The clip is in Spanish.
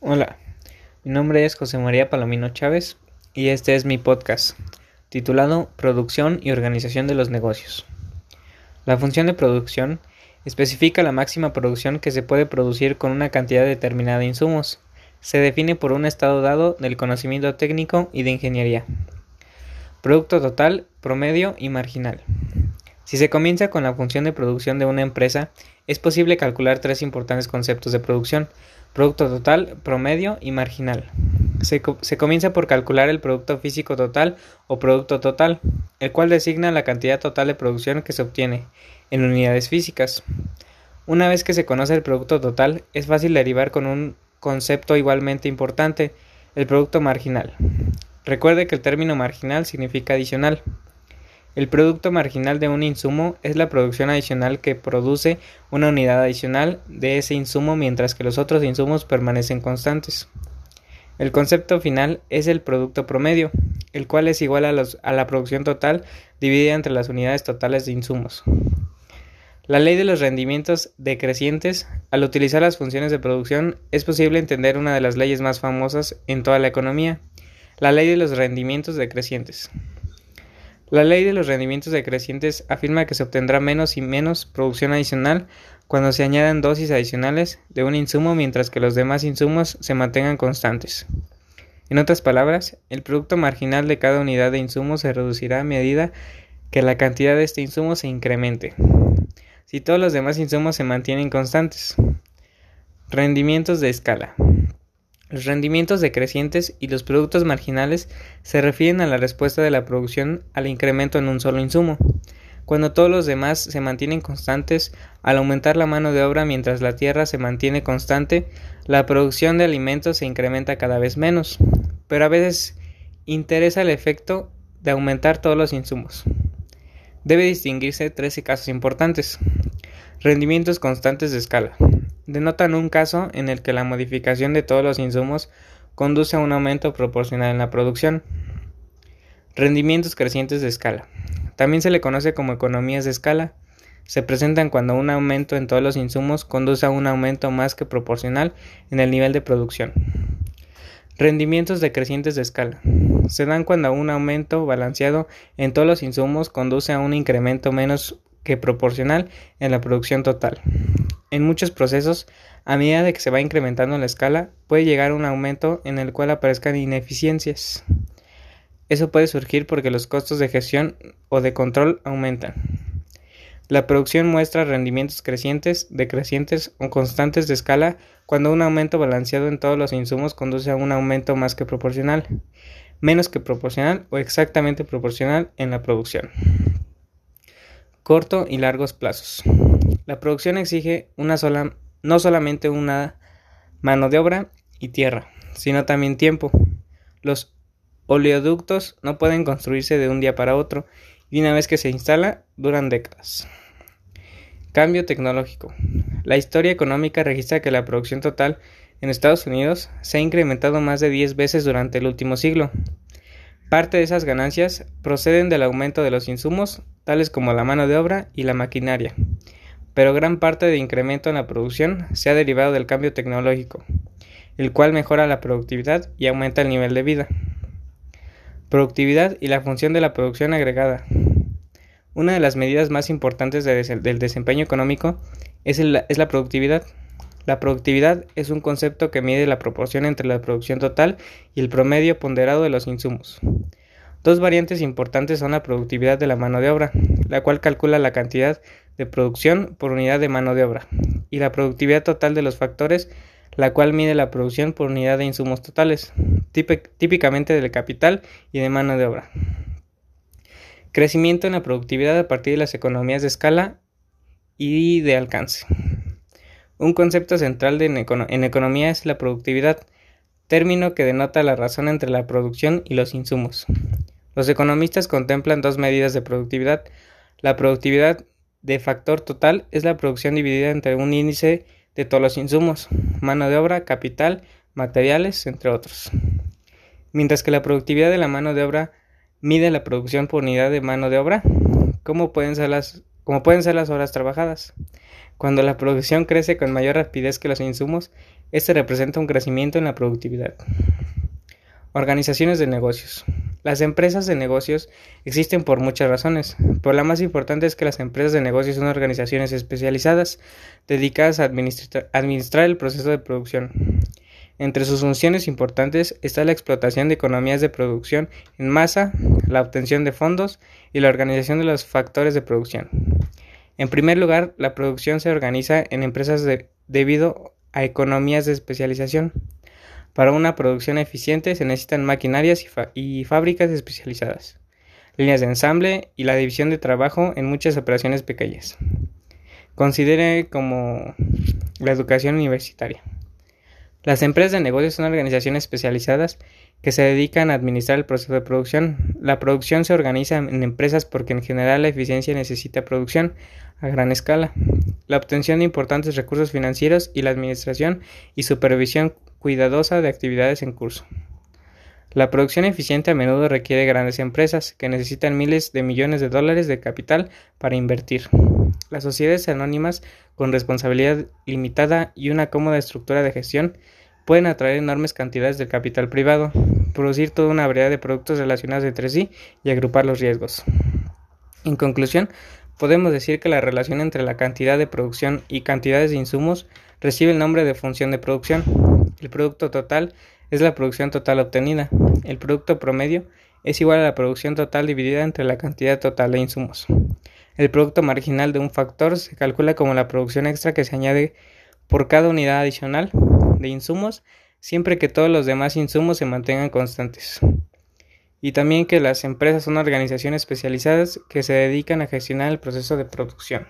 Hola, mi nombre es José María Palomino Chávez y este es mi podcast titulado Producción y Organización de los Negocios. La función de producción especifica la máxima producción que se puede producir con una cantidad determinada de insumos. Se define por un estado dado del conocimiento técnico y de ingeniería. Producto total, promedio y marginal. Si se comienza con la función de producción de una empresa, es posible calcular tres importantes conceptos de producción, producto total, promedio y marginal. Se, comienza por calcular el producto físico total o producto total, el cual designa la cantidad total de producción que se obtiene en unidades físicas. Una vez que se conoce el producto total, es fácil derivar con un concepto igualmente importante, el producto marginal. Recuerde que el término marginal significa adicional. El producto marginal de un insumo es la producción adicional que produce una unidad adicional de ese insumo mientras que los otros insumos permanecen constantes. El concepto final es el producto promedio, el cual es igual a, la producción total dividida entre las unidades totales de insumos. La ley de los rendimientos decrecientes, al utilizar las funciones de producción, es posible entender una de las leyes más famosas en toda la economía, la ley de los rendimientos decrecientes. La ley de los rendimientos decrecientes afirma que se obtendrá menos y menos producción adicional cuando se añadan dosis adicionales de un insumo mientras que los demás insumos se mantengan constantes. En otras palabras, el producto marginal de cada unidad de insumo se reducirá a medida que la cantidad de este insumo se incremente, si todos los demás insumos se mantienen constantes. Rendimientos de escala. Los rendimientos decrecientes y los productos marginales se refieren a la respuesta de la producción al incremento en un solo insumo. Cuando todos los demás se mantienen constantes, al aumentar la mano de obra mientras la tierra se mantiene constante, la producción de alimentos se incrementa cada vez menos, pero a veces interesa el efecto de aumentar todos los insumos. Debe distinguirse tres casos importantes. Rendimientos constantes de escala denotan un caso en el que la modificación de todos los insumos conduce a un aumento proporcional en la producción. Rendimientos crecientes de escala. También se le conoce como economías de escala. Se presentan cuando un aumento en todos los insumos conduce a un aumento más que proporcional en el nivel de producción. Rendimientos decrecientes de escala. Se dan cuando un aumento balanceado en todos los insumos conduce a un incremento menos que proporcional en la producción total. En muchos procesos, a medida de que se va incrementando la escala, puede llegar un aumento en el cual aparezcan ineficiencias. Eso puede surgir porque los costos de gestión o de control aumentan. La producción muestra rendimientos crecientes, decrecientes o constantes de escala cuando un aumento balanceado en todos los insumos conduce a un aumento más que proporcional, menos que proporcional o exactamente proporcional en la producción. Corto y largos plazos. La producción exige una sola, no solamente una mano de obra y tierra, sino también tiempo. Los oleoductos no pueden construirse de un día para otro y una vez que se instala duran décadas. Cambio tecnológico. La historia económica registra que la producción total en Estados Unidos se ha incrementado más de 10 veces durante el último siglo. Parte de esas ganancias proceden del aumento de los insumos, tales como la mano de obra y la maquinaria, pero gran parte de incremento en la producción se ha derivado del cambio tecnológico, el cual mejora la productividad y aumenta el nivel de vida. Productividad y la función de la producción agregada. Una de las medidas más importantes del desempeño económico es la productividad. La productividad es un concepto que mide la proporción entre la producción total y el promedio ponderado de los insumos. Dos variantes importantes son la productividad de la mano de obra, la cual calcula la cantidad de producción por unidad de mano de obra, y la productividad total de los factores, la cual mide la producción por unidad de insumos totales, típicamente del capital y de mano de obra. Crecimiento en la productividad a partir de las economías de escala y de alcance. Un concepto central en, economía es la productividad, término que denota la razón entre la producción y los insumos. Los economistas contemplan dos medidas de productividad. La productividad de factor total es la producción dividida entre un índice de todos los insumos, mano de obra, capital, materiales, entre otros. Mientras que la productividad de la mano de obra mide la producción por unidad de mano de obra. ¿Cómo pueden ser las como pueden ser las horas trabajadas. Cuando la producción crece con mayor rapidez que los insumos, este representa un crecimiento en la productividad. Organizaciones de negocios. Las empresas de negocios existen por muchas razones, pero la más importante es que las empresas de negocios son organizaciones especializadas dedicadas a administrar el proceso de producción. Entre sus funciones importantes está la explotación de economías de producción en masa, la obtención de fondos y la organización de los factores de producción. En primer lugar, la producción se organiza en empresas debido a economías de especialización. Para una producción eficiente se necesitan maquinarias y, fábricas especializadas, líneas de ensamble y la división de trabajo en muchas operaciones pequeñas. Considere como la educación universitaria. Las empresas de negocios son organizaciones especializadas que se dedican a administrar el proceso de producción. La producción se organiza en empresas porque en general la eficiencia necesita producción a gran escala, la obtención de importantes recursos financieros y la administración y supervisión cuidadosa de actividades en curso. La producción eficiente a menudo requiere grandes empresas que necesitan miles de millones de dólares de capital para invertir. Las sociedades anónimas con responsabilidad limitada y una cómoda estructura de gestión pueden atraer enormes cantidades de capital privado, producir toda una variedad de productos relacionados entre sí y agrupar los riesgos. En conclusión, podemos decir que la relación entre la cantidad de producción y cantidades de insumos recibe el nombre de función de producción. El producto total es la producción total obtenida. El producto promedio es igual a la producción total dividida entre la cantidad total de insumos. El producto marginal de un factor se calcula como la producción extra que se añade por cada unidad adicional de insumos siempre que todos los demás insumos se mantengan constantes. Y también que las empresas son organizaciones especializadas que se dedican a gestionar el proceso de producción.